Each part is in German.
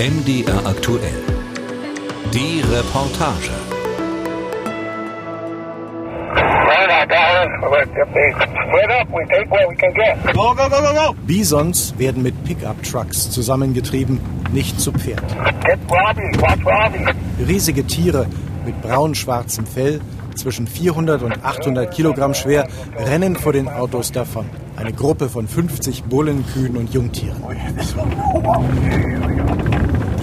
MDR aktuell. Die Reportage. Bisons werden mit Pickup-Trucks zusammengetrieben, nicht zu Pferd. Riesige Tiere mit braun-schwarzem Fell, zwischen 400 und 800 Kilogramm schwer, rennen vor den Autos davon. Eine Gruppe von 50 Bullen, Kühen und Jungtieren.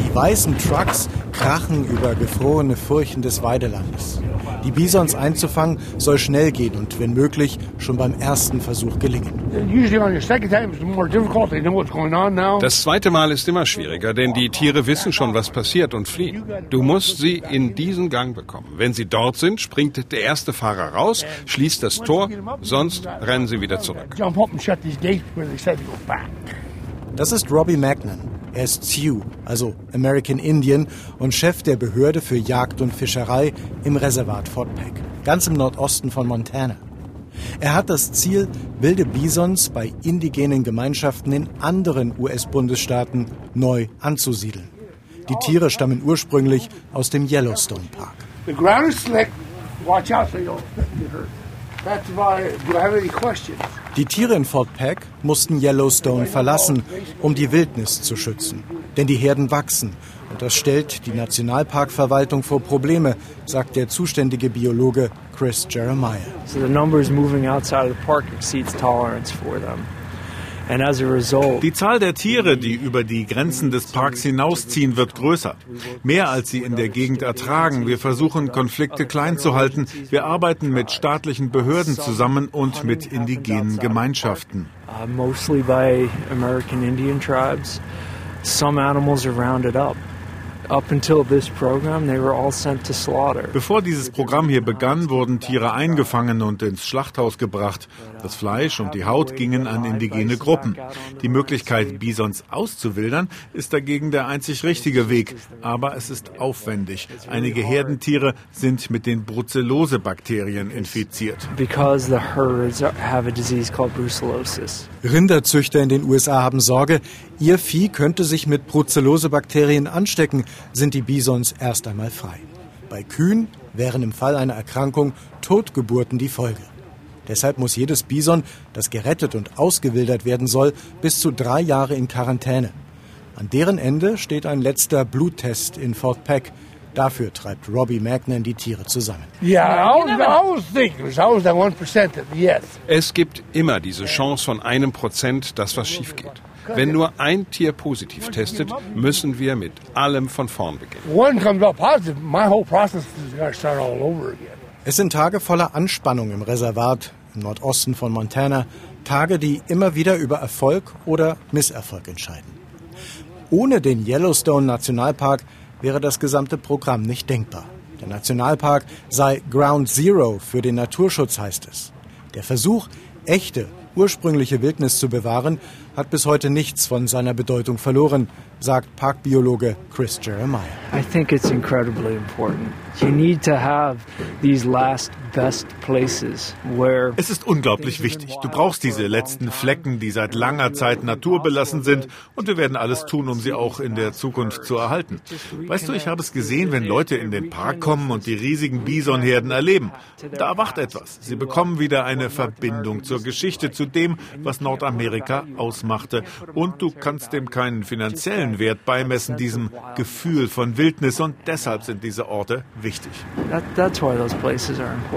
Die weißen Trucks krachen über gefrorene Furchen des Weidelandes. Die Bisons einzufangen soll schnell gehen und wenn möglich schon beim ersten Versuch gelingen. Das zweite Mal ist immer schwieriger, denn die Tiere wissen schon, was passiert und fliehen. Du musst sie in diesen Gang bekommen. Wenn sie dort sind, springt der erste Fahrer raus, schließt das Tor, sonst rennen sie wieder zurück. Das ist Robbie Magnan. Er ist Sioux, also American Indian, und Chef der Behörde für Jagd und Fischerei im Reservat Fort Peck, ganz im Nordosten von Montana. Er hat das Ziel, wilde Bisons bei indigenen Gemeinschaften in anderen US-Bundesstaaten neu anzusiedeln. Die Tiere stammen ursprünglich aus dem Yellowstone Park. The ground is slick. Watch out so you don't get hurt. That's why, do I have any questions? Die Tiere in Fort Peck mussten Yellowstone verlassen, um die Wildnis zu schützen. Denn die Herden wachsen. Und das stellt die Nationalparkverwaltung vor Probleme, sagt der zuständige Biologe Chris Jeremiah. So the numbers moving outside of the park exceeds tolerance for them. And as a result, Die Zahl der Tiere, die über die Grenzen des Parks hinausziehen, wird größer. Mehr als sie in der Gegend ertragen. Wir versuchen, Konflikte klein zu halten. Wir arbeiten mit staatlichen Behörden zusammen und mit indigenen Gemeinschaften. uh, mostly by American Indian tribes, some animals are rounded up. Bevor dieses Programm hier begann, wurden Tiere eingefangen und ins Schlachthaus gebracht. Das Fleisch und die Haut gingen an indigene Gruppen. Die Möglichkeit, Bisons auszuwildern, ist dagegen der einzig richtige Weg. Aber es ist aufwendig. Einige Herdentiere sind mit den Brucellose-Bakterien infiziert. Because the herds are- have a disease called brucellosis. Rinderzüchter in den USA haben Sorge, ihr Vieh könnte sich mit Brucellose-Bakterien anstecken, sind die Bisons erst einmal frei. Bei Kühen wären im Fall einer Erkrankung Totgeburten die Folge. Deshalb muss jedes Bison, das gerettet und ausgewildert werden soll, bis zu drei Jahre in Quarantäne. An deren Ende steht ein letzter Bluttest in Fort Peck. Dafür treibt Robbie Magnan die Tiere zusammen. Es gibt immer diese Chance von einem Prozent, dass was schief geht. Wenn nur ein Tier positiv testet, müssen wir mit allem von vorn beginnen. One comes up positive, my whole process is going to start all over again. Es sind Tage voller Anspannung im Reservat im Nordosten von Montana, Tage, die immer wieder über Erfolg oder Misserfolg entscheiden. Ohne den Yellowstone Nationalpark wäre das gesamte Programm nicht denkbar. Der Nationalpark sei Ground Zero für den Naturschutz, heißt es. Der Versuch, echte, ursprüngliche Wildnis zu bewahren, hat bis heute nichts von seiner Bedeutung verloren, sagt Parkbiologe Chris Jeremiah. I think it's incredibly important. You need to have these last Es ist unglaublich wichtig. Du brauchst diese letzten Flecken, die seit langer Zeit naturbelassen sind, und wir werden alles tun, um sie auch in der Zukunft zu erhalten. Weißt du, ich habe es gesehen, wenn Leute in den Park kommen und die riesigen Bisonherden erleben. Da erwacht etwas. Sie bekommen wieder eine Verbindung zur Geschichte, zu dem, was Nordamerika ausmachte. Und du kannst dem keinen finanziellen Wert beimessen, diesem Gefühl von Wildnis, und deshalb sind diese Orte wichtig. that, that's why those places are important.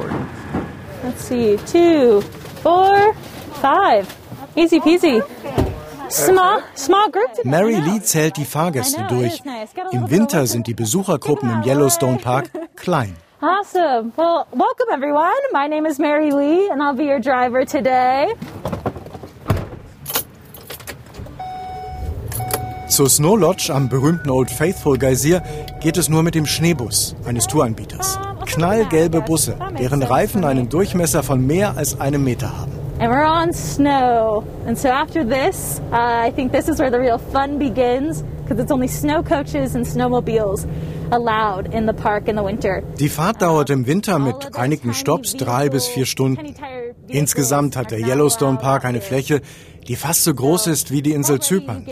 Let's see, two, four, five. Easy peasy. Small, small group today. Mary. Lee zählt die Fahrgäste durch. Im Winter sind die Besuchergruppen im Yellowstone Park klein. Awesome. Well, welcome everyone. My name is Mary Lee, and I'll be your driver today. Zur Snow Lodge am berühmten Old Faithful Geysir geht es nur mit dem Schneebus eines Touranbieters. Knallgelbe Busse, deren Reifen einen Durchmesser von mehr als einem Meter haben. And we're on snow. And so after this, uh, I think this is where the real fun begins because it's only snow coaches and snowmobiles allowed in the park in the winter. Die Fahrt dauert im Winter mit einigen Stops drei bis vier Stunden. Insgesamt hat der Yellowstone Park eine Fläche, die fast so groß ist wie die Insel Zypern.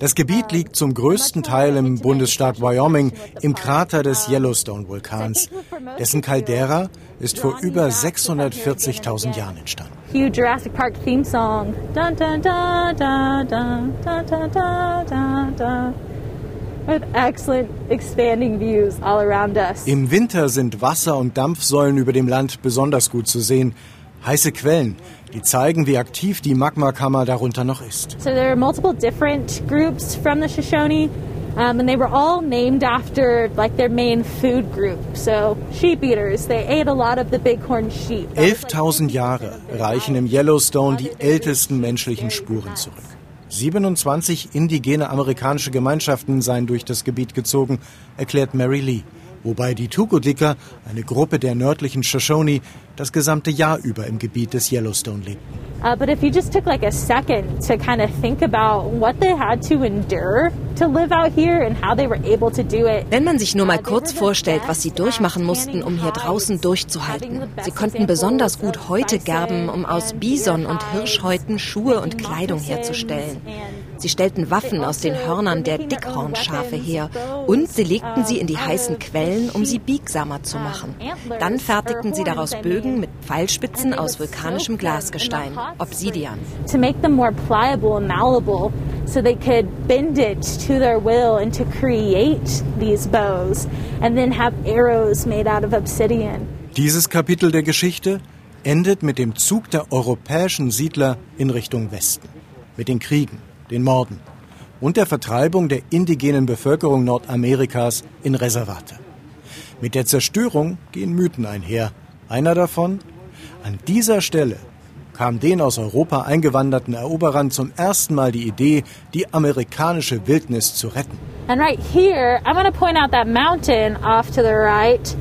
Das Gebiet liegt zum größten Teil im Bundesstaat Wyoming im Krater des Yellowstone-Vulkans. Dessen Caldera ist vor über 640.000 Jahren entstanden. Hugh Jurassic Park Theme Song. With excellent expanding views all around us. Im Winter sind Wasser- und Dampfsäulen über dem Land besonders gut zu sehen. Heiße Quellen, die zeigen, wie aktiv die Magmakammer darunter noch ist. So there are multiple different groups from the Shoshone. Um, and they were all named after like their main food group. So sheep eaters, they ate a lot of the bighorn sheep. 11.000 Jahre reichen im Yellowstone die ältesten menschlichen Spuren zurück. 27 indigene amerikanische Gemeinschaften seien durch das Gebiet gezogen, erklärt Mary Lee wobei die Tukodika, eine Gruppe der nördlichen Shoshone, das gesamte Jahr über im Gebiet des Yellowstone lebten. Uh, but if you just took like a second to kind of think about what they had to endure to live out here and how they were able to do it. Wenn man sich nur mal kurz vorstellt, was sie durchmachen mussten, um hier draußen durchzuhalten. Sie konnten besonders gut Häute gerben, um aus Bison und Hirschhäuten Schuhe und Kleidung herzustellen. Sie stellten Waffen aus den Hörnern der Dickhornschafe her und sie legten sie in die heißen Quellen, um sie biegsamer zu machen. Dann fertigten sie daraus Bögen mit Pfeilspitzen aus vulkanischem Glasgestein, Obsidian. To make them more pliable and malleable so they could bend it to their will and to create these bows and then have arrows made out of obsidian. Dieses Kapitel der Geschichte endet mit dem Zug der europäischen Siedler in Richtung Westen, mit den Kriegen, den Morden und der Vertreibung der indigenen Bevölkerung Nordamerikas in Reservate. Mit der Zerstörung gehen Mythen einher. Einer davon, an dieser Stelle kam den aus Europa eingewanderten Eroberern zum ersten Mal die Idee, die amerikanische Wildnis zu retten. And right here, I'm going to point out that mountain off to the right.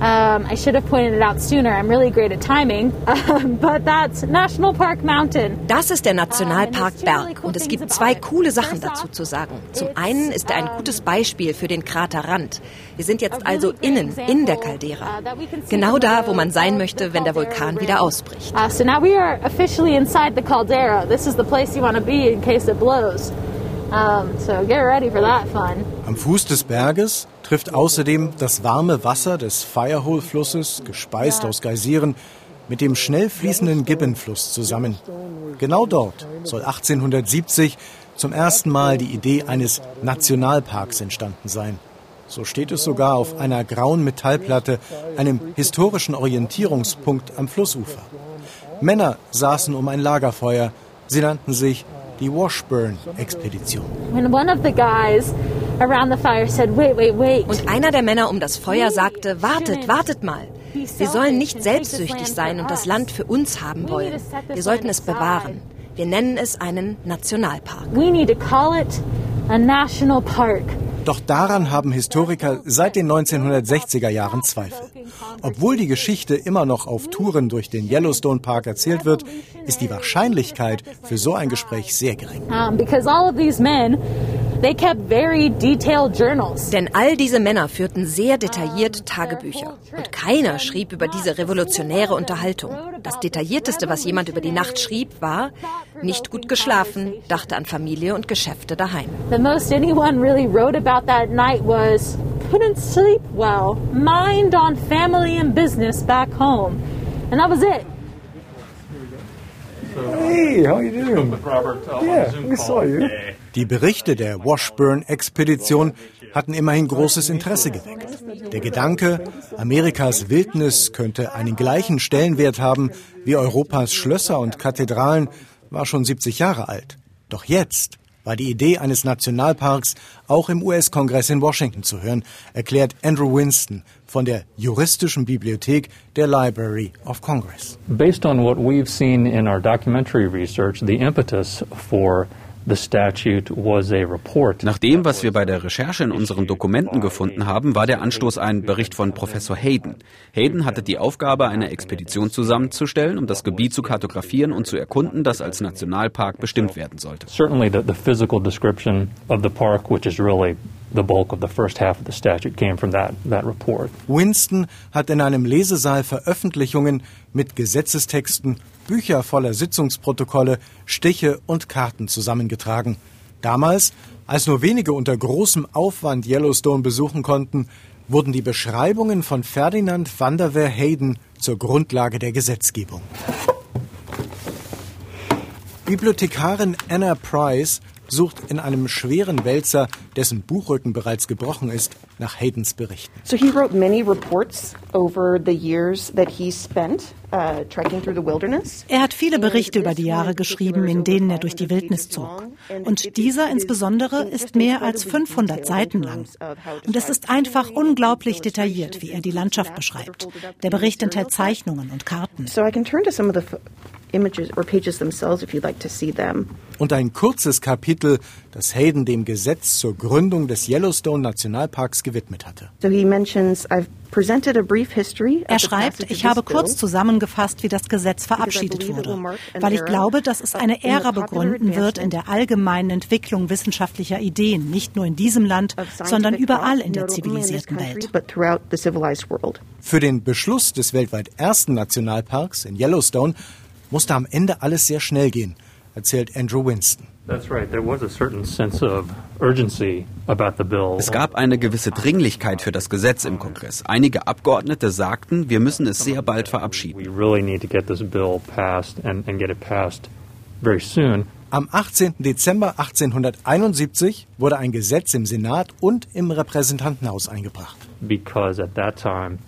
Um, I should have pointed it out sooner. I'm really great at timing. Um, but that's National Park Mountain. Das ist der Nationalpark Berg und es gibt zwei coole Sachen dazu zu sagen. Zum einen ist er ein gutes Beispiel für den Kraterrand. Wir sind jetzt also innen, in der Caldera. Genau da, wo man sein möchte, wenn der Vulkan wieder ausbricht. Uh, so now we are officially inside the caldera. This is the place you want to be in case it blows. Um, so get ready for that fun. Am Fuß des Berges trifft außerdem das warme Wasser des Firehole-Flusses, gespeist aus Geysiren, mit dem schnell fließenden Gibbon-Fluss zusammen. Genau dort soll 1870 zum ersten Mal die Idee eines Nationalparks entstanden sein. So steht es sogar auf einer grauen Metallplatte, einem historischen Orientierungspunkt am Flussufer. Männer saßen um ein Lagerfeuer. Sie nannten sich die Washburn-Expedition. Und einer der Männer um das Feuer sagte, wartet, wartet mal. Wir sollen nicht selbstsüchtig sein und das Land für uns haben wollen. Wir sollten es bewahren. Wir nennen es einen Nationalpark. We need to call it a national park. Doch daran haben Historiker seit den 1960er Jahren Zweifel. Obwohl die Geschichte immer noch auf Touren durch den Yellowstone Park erzählt wird, ist die Wahrscheinlichkeit für so ein Gespräch sehr gering. Um, They kept very detailed journals. Denn all diese Männer führten sehr detailliert Tagebücher. Und keiner schrieb über diese revolutionäre Unterhaltung. Das Detaillierteste, was jemand über die Nacht schrieb, war, nicht gut geschlafen, dachte an Familie und Geschäfte daheim. The most anyone really wrote about that night was, couldn't sleep well, mind on family and business back home. And that was it. Hey, how you doing? Robert, yeah, we saw you. Die Berichte der Washburn-Expedition hatten immerhin großes Interesse geweckt. Der Gedanke, Amerikas Wildnis könnte einen gleichen Stellenwert haben wie Europas Schlösser und Kathedralen, war schon 70 Jahre alt. Doch jetzt war die Idee eines Nationalparks auch im US-Kongress in Washington zu hören, erklärt Andrew Winston von der juristischen Bibliothek der Library of Congress. Based on what we've seen in our documentary research, the impetus for nach dem, was wir bei der Recherche in unseren Dokumenten gefunden haben, war der Anstoß ein Bericht von Professor Hayden. Hayden hatte die Aufgabe, eine Expedition zusammenzustellen, um das Gebiet zu kartografieren und zu erkunden, das als Nationalpark bestimmt werden sollte. Certainly the, the physical description of the park, which is really the bulk of the first half of the statute came from that, that report. Winston hat in einem Lesesaal Veröffentlichungen mit Gesetzestexten, Bücher voller Sitzungsprotokolle, Stiche und Karten zusammengetragen. Damals, als nur wenige unter großem Aufwand Yellowstone besuchen konnten, wurden die Beschreibungen von Ferdinand van der Veer Hayden zur Grundlage der Gesetzgebung. Bibliothekarin Anna Price sucht in einem schweren Wälzer, dessen Buchrücken bereits gebrochen ist, nach Haydens Berichten. So he wrote many reports over the years that he spent uh, trekking through the wilderness. Er hat viele Berichte über die Jahre geschrieben, in denen er durch die Wildnis zog. Und dieser insbesondere ist mehr als 500 Seiten lang. Und es ist einfach unglaublich detailliert, wie er die Landschaft beschreibt. Der Bericht enthält Zeichnungen und Karten. Images or pages themselves if you'd like to see them. Und ein kurzes Kapitel, das Hayden dem Gesetz zur Gründung des Yellowstone Nationalparks gewidmet hatte. So he mentions I've presented a brief history er schreibt, ich habe kurz zusammengefasst, wie das Gesetz verabschiedet wurde, weil ich glaube, dass es eine Ära begründen wird in der allgemeinen Entwicklung wissenschaftlicher Ideen, nicht nur in diesem Land, sondern überall in der zivilisierten Welt. Für den Beschluss des weltweit ersten Nationalparks in Yellowstone musste am Ende alles sehr schnell gehen, erzählt Andrew Winston. Es gab eine gewisse Dringlichkeit für das Gesetz im Kongress. Einige Abgeordnete sagten, wir müssen es sehr bald verabschieden. Am 18. Dezember 1871 wurde ein Gesetz im Senat und im Repräsentantenhaus eingebracht. Because at that time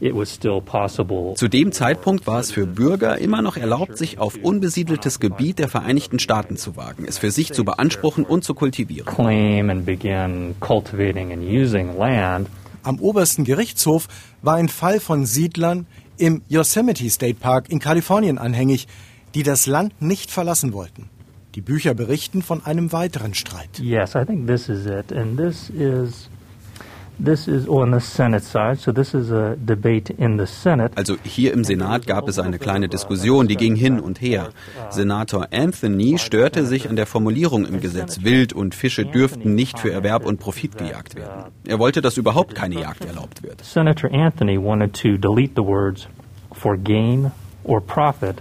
zu dem Zeitpunkt war es für Bürger immer noch erlaubt, sich auf unbesiedeltes Gebiet der Vereinigten Staaten zu wagen, es für sich zu beanspruchen und zu kultivieren. Am obersten Gerichtshof war ein Fall von Siedlern im Yosemite State Park in Kalifornien anhängig, die das Land nicht verlassen wollten. Die Bücher berichten von einem weiteren Streit. Yes, I think this is it. And this is also hier im Senat gab es eine kleine Diskussion, die ging hin und her. Senator Anthony störte sich an der Formulierung im Gesetz, Wild und Fische dürften nicht für Erwerb und Profit gejagt werden. Er wollte, dass überhaupt keine Jagd erlaubt wird. Senator Anthony wanted to delete the words for gain or profit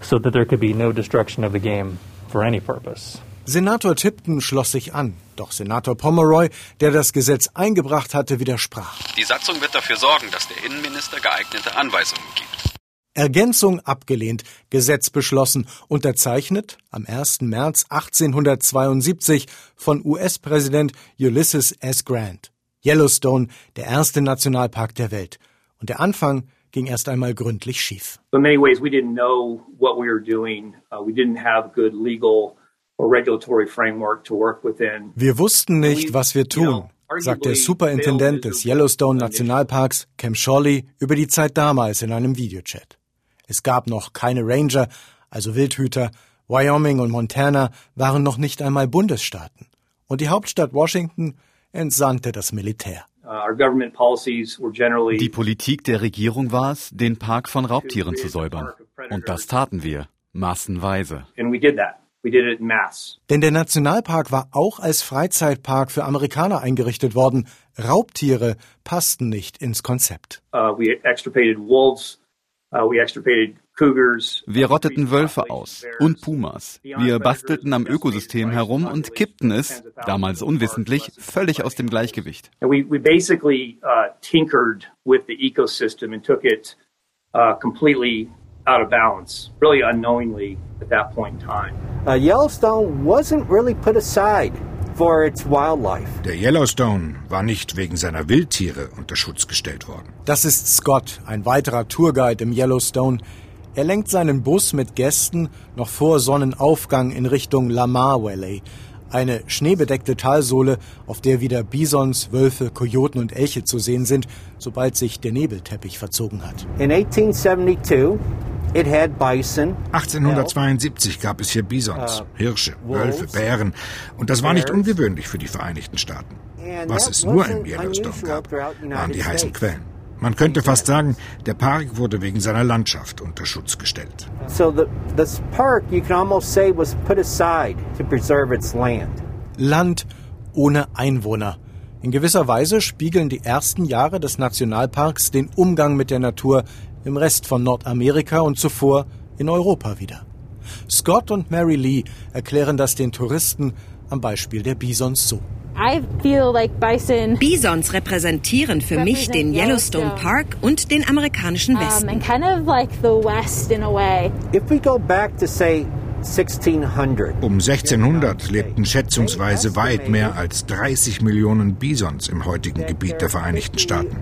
so that there could be no destruction of the game for any purpose. Senator Tipton schloss sich an, doch Senator Pomeroy, der das Gesetz eingebracht hatte, widersprach. Die Satzung wird dafür sorgen, dass der Innenminister geeignete Anweisungen gibt. Ergänzung abgelehnt, Gesetz beschlossen, unterzeichnet am 1. März 1872 von US-Präsident Ulysses S. Grant. Yellowstone, der erste Nationalpark der Welt. Und der Anfang ging erst einmal gründlich schief. In many ways we didn't know what we were doing. Uh, we didn't have good legal wir wussten nicht, was wir tun, sagt der Superintendent des Yellowstone Nationalparks, Cam Shawley, über die Zeit damals in einem Videochat. Es gab noch keine Ranger, also Wildhüter, Wyoming und Montana waren noch nicht einmal Bundesstaaten. Und die Hauptstadt Washington entsandte das Militär. Uh, die Politik der Regierung war es, den Park von Raubtieren zu säubern. Und das taten wir, massenweise. Denn der Nationalpark war auch als Freizeitpark für Amerikaner eingerichtet worden. Raubtiere passten nicht ins Konzept. Uh, uh, wir rotteten Wölfe aus und Pumas. Wir bastelten am Ökosystem herum und kippten es, damals unwissentlich, völlig aus dem Gleichgewicht. We basically uh, tinkered with the ecosystem and took it completely out of balance, really unknowingly at that point in time. Uh, Yellowstone wasn't really put aside for its wildlife. Der Yellowstone war nicht wegen seiner Wildtiere unter Schutz gestellt worden. Das ist Scott, ein weiterer Tourguide im Yellowstone. Er lenkt seinen Bus mit Gästen noch vor Sonnenaufgang in Richtung Lamar Valley, eine schneebedeckte Talsohle, auf der wieder Bisons, Wölfe, Kojoten und Elche zu sehen sind, sobald sich der Nebelteppich verzogen hat. In 1872 1872 gab es hier Bisons, uh, Hirsche, Wölfe, Bären und das war nicht ungewöhnlich für die Vereinigten Staaten. Was es nur im Yellowstone gab, waren die heißen Quellen. Man könnte fast sagen, der Park wurde wegen seiner Landschaft unter Schutz gestellt. Land ohne Einwohner. In gewisser Weise spiegeln die ersten Jahre des Nationalparks den Umgang mit der Natur im Rest von Nordamerika und zuvor in Europa wieder. Scott und Mary Lee erklären das den Touristen am Beispiel der Bisons so. Bisons repräsentieren für mich den Yellowstone Park und den amerikanischen Westen. Um 1600 lebten schätzungsweise weit mehr als 30 Millionen Bisons im heutigen Gebiet der Vereinigten Staaten.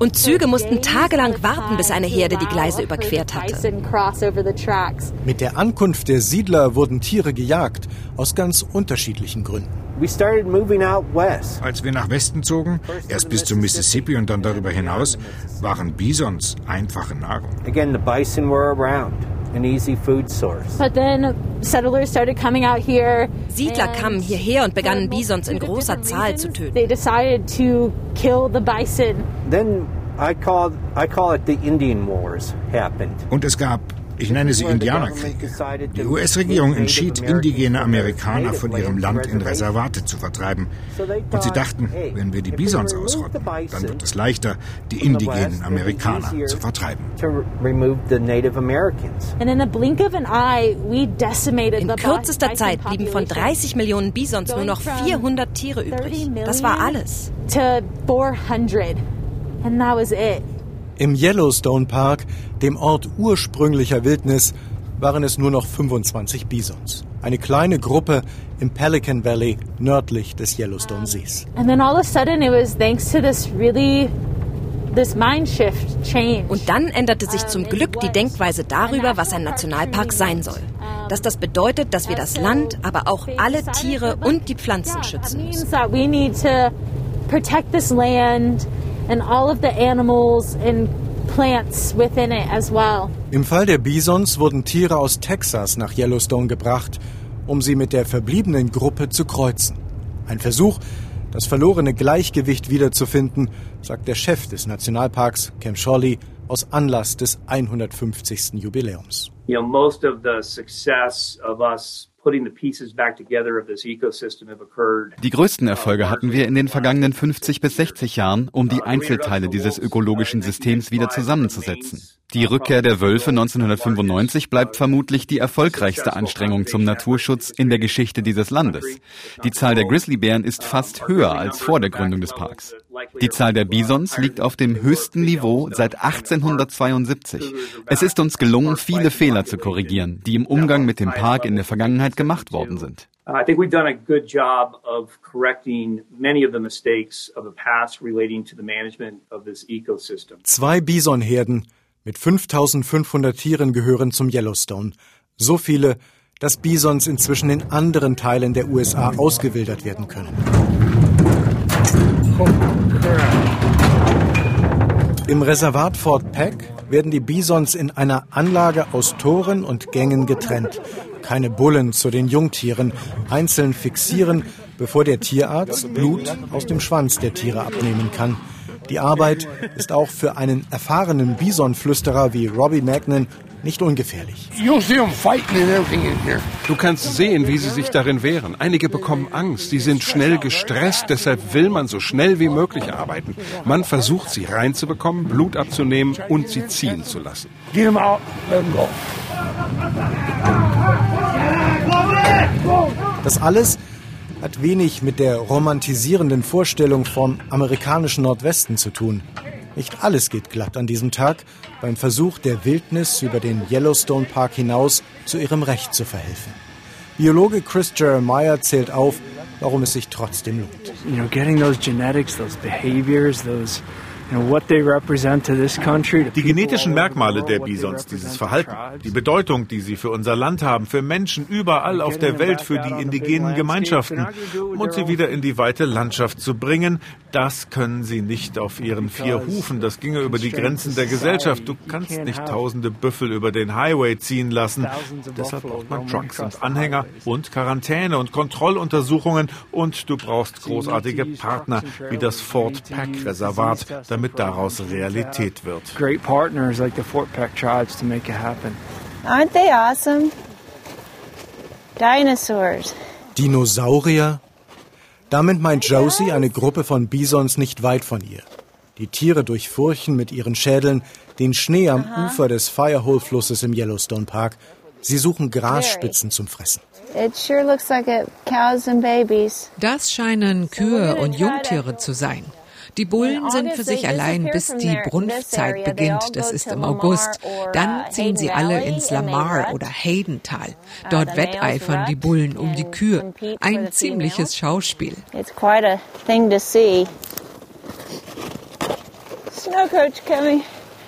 Und Züge mussten tagelang warten, bis eine Herde die Gleise überquert hatte. Mit der Ankunft der Siedler wurden Tiere gejagt, aus ganz unterschiedlichen Gründen. Als wir nach Westen zogen, erst bis zum Mississippi und dann darüber hinaus, waren Bisons einfache Nahrung. Again, the bison were around. An easy food source. But then settlers started coming out here. Siedler kamen hierher und begannen Bisons in großer Zahl zu töten. They decided to kill the bison. Then I call I call it the Indian Wars happened. Und es gab ich nenne sie Indianerkriege. Die US-Regierung entschied, indigene Amerikaner von ihrem Land in Reservate zu vertreiben. Und sie dachten, wenn wir die Bisons ausrotten, dann wird es leichter, die indigenen Amerikaner zu vertreiben. In kürzester Zeit blieben von 30 Millionen Bisons nur noch 400 Tiere übrig. Das war alles. And that was it. Im Yellowstone Park, dem Ort ursprünglicher Wildnis, waren es nur noch 25 Bisons. Eine kleine Gruppe im Pelican Valley nördlich des Yellowstone Sees. And then all of a sudden it was thanks to this really und dann änderte sich zum Glück die Denkweise darüber, was ein Nationalpark sein soll. Dass das bedeutet, dass wir das Land, aber auch alle Tiere und die Pflanzen schützen müssen and all of the animals and plants within it as well. Im Fall der Bisons wurden Tiere aus Texas nach Yellowstone gebracht, um sie mit der verbliebenen Gruppe zu kreuzen. Ein Versuch, das verlorene Gleichgewicht wiederzufinden, sagt der Chef des Nationalparks, Cam Shawley, aus Anlass des 150. Jubiläums. You know, most of the success of us die größten Erfolge hatten wir in den vergangenen 50 bis 60 Jahren, um die Einzelteile dieses ökologischen Systems wieder zusammenzusetzen. Die Rückkehr der Wölfe 1995 bleibt vermutlich die erfolgreichste Anstrengung zum Naturschutz in der Geschichte dieses Landes. Die Zahl der Grizzlybären ist fast höher als vor der Gründung des Parks. Die Zahl der Bisons liegt auf dem höchsten Niveau seit 1872. Es ist uns gelungen, viele Fehler zu korrigieren, die im Umgang mit dem Park in der Vergangenheit gemacht worden sind. I think we've done a good job of correcting many of the mistakes of the past relating to the management of this ecosystem. Zwei Bisonherden mit 5500 Tieren gehören zum Yellowstone. So viele, dass Bisons inzwischen in anderen Teilen der USA ausgewildert werden können. Im Reservat Fort Peck werden die Bisons in einer Anlage aus Toren und Gängen getrennt. Keine Bullen zu den Jungtieren, einzeln fixieren, bevor der Tierarzt Blut aus dem Schwanz der Tiere abnehmen kann. Die Arbeit ist auch für einen erfahrenen Bisonflüsterer wie Robbie Magnan nicht ungefährlich. Du kannst sehen, wie sie sich darin wehren. Einige bekommen Angst, sie sind schnell gestresst, deshalb will man so schnell wie möglich arbeiten. Man versucht sie reinzubekommen, Blut abzunehmen und sie ziehen zu lassen. Das alles hat wenig mit der romantisierenden Vorstellung vom amerikanischen Nordwesten zu tun. Nicht alles geht glatt an diesem Tag beim Versuch der Wildnis über den Yellowstone Park hinaus zu ihrem Recht zu verhelfen. Biologe Chris Jeremiah zählt auf, warum es sich trotzdem lohnt. You know, getting those genetics, those behaviors, those die genetischen Merkmale der Bisons, dieses Verhalten, die Bedeutung, die sie für unser Land haben, für Menschen überall auf der Welt, für die indigenen Gemeinschaften und sie wieder in die weite Landschaft zu bringen, das können sie nicht auf ihren vier Hufen. Das ginge über die Grenzen der Gesellschaft. Du kannst nicht tausende Büffel über den Highway ziehen lassen. Deshalb braucht man Trucks und Anhänger und Quarantäne und Kontrolluntersuchungen und du brauchst großartige Partner wie das Fort Peck Reservat, damit daraus Realität wird. Great partners like the Fort Peck tribes to make it happen. Aren't they awesome? Dinosaurs. Dinosaurier? Damit meint Josie eine Gruppe von Bisons nicht weit von ihr. Die Tiere durchfurchen mit ihren Schädeln den Schnee am Ufer des Firehole-Flusses im Yellowstone Park. Sie suchen Grasspitzen zum Fressen. Das scheinen Kühe und Jungtiere zu sein. Die Bullen sind für sich allein, bis die Brunftzeit beginnt. Das ist im August. Dann uh, ziehen sie alle ins Lamar oder Haydental. Uh, Dort wetteifern die Bullen um die Kühe. Ein ziemliches Schauspiel.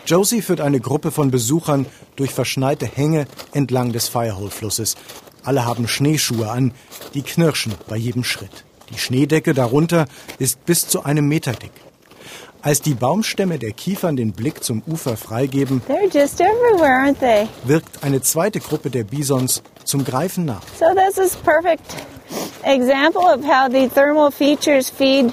Josie führt eine Gruppe von Besuchern durch verschneite Hänge entlang des Firehole-Flusses. Alle haben Schneeschuhe an, die knirschen bei jedem Schritt. Die Schneedecke darunter ist bis zu einem Meter dick. Als die Baumstämme der Kiefern den Blick zum Ufer freigeben, wirkt eine zweite Gruppe der Bisons zum Greifen nach. So this is perfect example of how the thermal features feed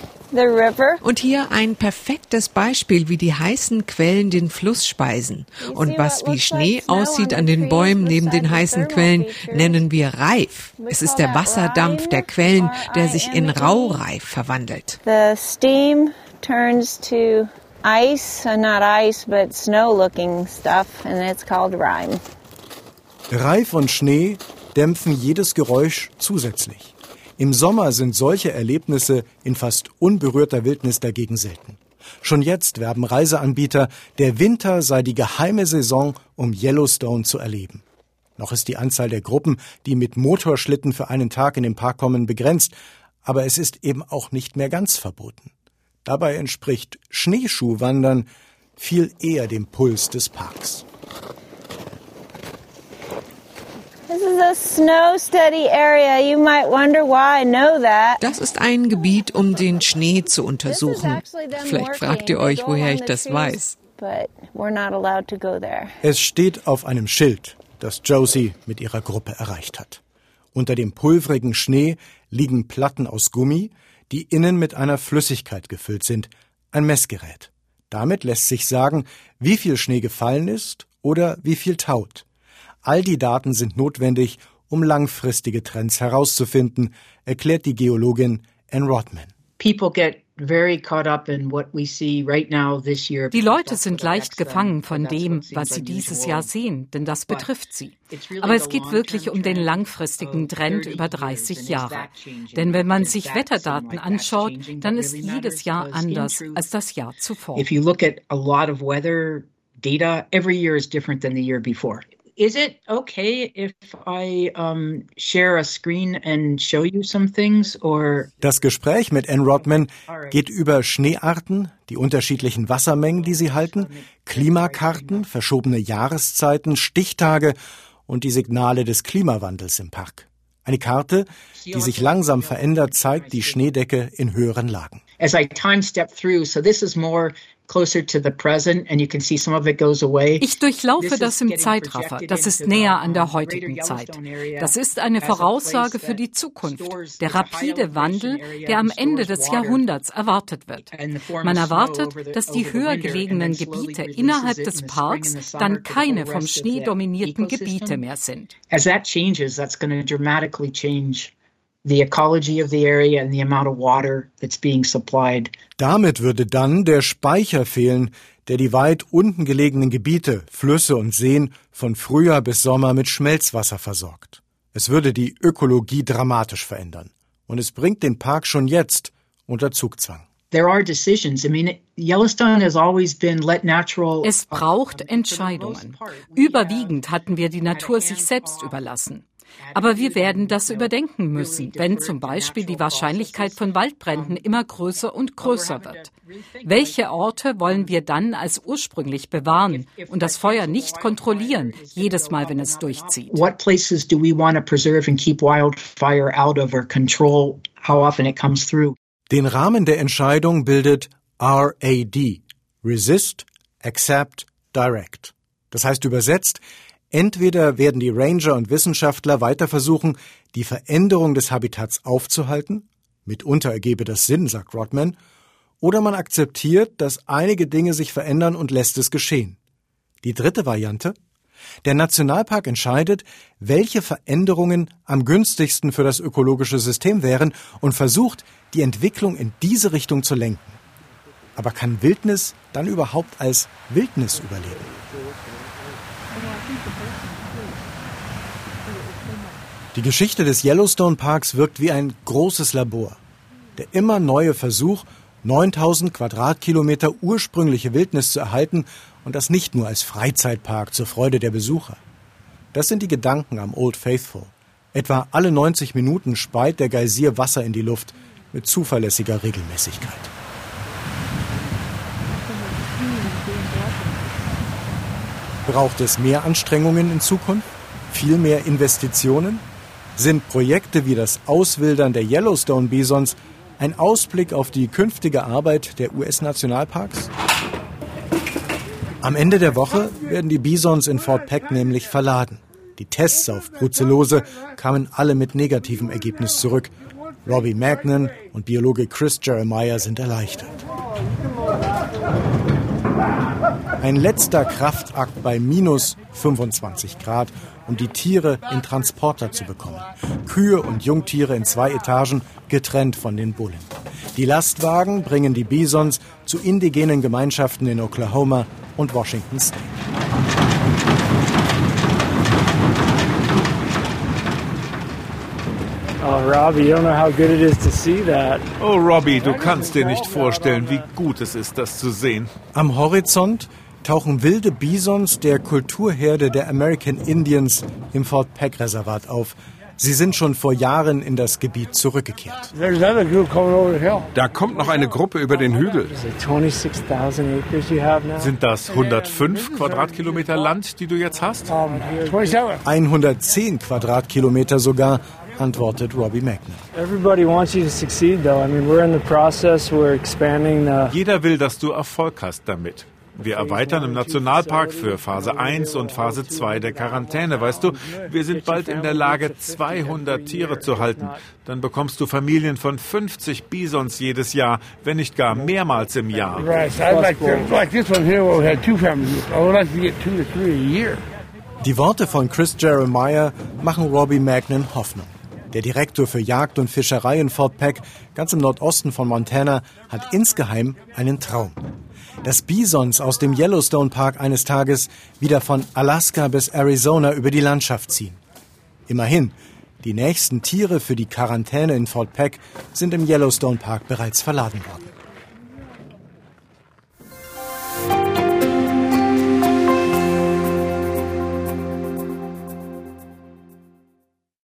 und hier ein perfektes Beispiel, wie die heißen Quellen den Fluss speisen. Und was wie Schnee aussieht an den Bäumen neben den heißen Quellen, nennen wir Reif. Es ist der Wasserdampf der Quellen, der sich in Raureif verwandelt. The steam turns to ice, not ice, but snow-looking stuff, and it's called rime. Reif und Schnee dämpfen jedes Geräusch zusätzlich. Im Sommer sind solche Erlebnisse in fast unberührter Wildnis dagegen selten. Schon jetzt werben Reiseanbieter, der Winter sei die geheime Saison, um Yellowstone zu erleben. Noch ist die Anzahl der Gruppen, die mit Motorschlitten für einen Tag in den Park kommen, begrenzt, aber es ist eben auch nicht mehr ganz verboten. Dabei entspricht Schneeschuhwandern viel eher dem Puls des Parks. Das ist ein Gebiet, um den Schnee zu untersuchen. Vielleicht fragt ihr euch, woher ich das weiß. Es steht auf einem Schild, das Josie mit ihrer Gruppe erreicht hat. Unter dem pulverigen Schnee liegen Platten aus Gummi, die innen mit einer Flüssigkeit gefüllt sind, ein Messgerät. Damit lässt sich sagen, wie viel Schnee gefallen ist oder wie viel taut. All die Daten sind notwendig, um langfristige Trends herauszufinden, erklärt die Geologin Anne Rodman. Die Leute sind leicht gefangen von dem, was sie dieses Jahr sehen, denn das betrifft sie. Aber es geht wirklich um den langfristigen Trend über 30 Jahre. Denn wenn man sich Wetterdaten anschaut, dann ist jedes Jahr anders als das Jahr zuvor. If you look at a lot of weather data, every year is different than the year before is it okay if I um, share a screen and show you some things or Das Gespräch mit Ann Rodman geht über Schneearten, die unterschiedlichen Wassermengen, die sie halten, Klimakarten, verschobene Jahreszeiten, Stichtage und die Signale des Klimawandels im Park. Eine Karte, die sich langsam verändert, zeigt die Schneedecke in höheren Lagen. As I time step through, so this is more ich durchlaufe das im Zeitraffer. Das ist näher an der heutigen Zeit. Das ist eine Voraussage für die Zukunft. Der rapide Wandel, der am Ende des Jahrhunderts erwartet wird. Man erwartet, dass die höher gelegenen Gebiete innerhalb des Parks dann keine vom Schnee dominierten Gebiete mehr sind. As that changes, that's going to dramatically change the ecology of the area and the amount of water that's being supplied. Damit würde dann der Speicher fehlen, der die weit unten gelegenen Gebiete, Flüsse und Seen von Frühjahr bis Sommer mit Schmelzwasser versorgt. Es würde die Ökologie dramatisch verändern. Und es bringt den Park schon jetzt unter Zugzwang. Es braucht Entscheidungen. Überwiegend hatten wir die Natur sich selbst überlassen. Aber wir werden das überdenken müssen, wenn zum Beispiel die Wahrscheinlichkeit von Waldbränden immer größer und größer wird. Welche Orte wollen wir dann als ursprünglich bewahren und das Feuer nicht kontrollieren, jedes Mal, wenn es durchzieht? What places do we want to preserve and keep wildfire out of or control how often it comes through? Den Rahmen der Entscheidung bildet RAD, Resist, Accept, Direct. Das heißt übersetzt, Entweder werden die Ranger und Wissenschaftler weiter versuchen, die Veränderung des Habitats aufzuhalten, mitunter ergebe das Sinn, sagt Rodman, oder man akzeptiert, dass einige Dinge sich verändern und lässt es geschehen. Die dritte Variante? Der Nationalpark entscheidet, welche Veränderungen am günstigsten für das ökologische System wären und versucht, die Entwicklung in diese Richtung zu lenken. Aber kann Wildnis dann überhaupt als Wildnis überleben? Die Geschichte des Yellowstone Parks wirkt wie ein großes Labor. Der immer neue Versuch, 9000 Quadratkilometer ursprüngliche Wildnis zu erhalten und das nicht nur als Freizeitpark zur Freude der Besucher. Das sind die Gedanken am Old Faithful. Etwa alle 90 Minuten speit der Geysir Wasser in die Luft mit zuverlässiger Regelmäßigkeit. Braucht es mehr Anstrengungen in Zukunft? Viel mehr Investitionen? Sind Projekte wie das Auswildern der Yellowstone-Bisons ein Ausblick auf die künftige Arbeit der US-Nationalparks? Am Ende der Woche werden die Bisons in Fort Peck nämlich verladen. Die Tests auf Brucellose kamen alle mit negativem Ergebnis zurück. Robbie Magnan und Biologe Chris Jeremiah sind erleichtert. Ein letzter Kraftakt bei minus 25 Grad, um die Tiere in Transporter zu bekommen. Kühe und Jungtiere in zwei Etagen, getrennt von den Bullen. Die Lastwagen bringen die Bisons zu indigenen Gemeinschaften in Oklahoma und Washington State. Oh, Robbie, you don't know how good it is to see that. Oh, Robbie, du kannst dir nicht vorstellen, wie gut es ist, das zu sehen. Am Horizont tauchen wilde Bisons der Kulturherde der American Indians im Fort Peck Reservat auf. Sie sind schon vor Jahren in das Gebiet zurückgekehrt. Da kommt noch eine Gruppe über den Hügel. Sind das 105 Quadratkilometer Land, die du jetzt hast? 110 Quadratkilometer sogar, antwortet Robbie Magnan. Jeder will, dass du Erfolg hast damit. Wir erweitern im Nationalpark für Phase 1 und Phase 2 der Quarantäne. Weißt du, wir sind bald in der Lage, 200 Tiere zu halten. Dann bekommst du Familien von 50 Bisons jedes Jahr, wenn nicht gar mehrmals im Jahr. Die Worte von Chris Jeremiah machen Robbie Magnan Hoffnung. Der Direktor für Jagd und Fischerei in Fort Peck, ganz im Nordosten von Montana, hat insgeheim einen Traum. Dass Bisons aus dem Yellowstone Park eines Tages wieder von Alaska bis Arizona über die Landschaft ziehen. Immerhin, die nächsten Tiere für die Quarantäne in Fort Peck sind im Yellowstone Park bereits verladen worden.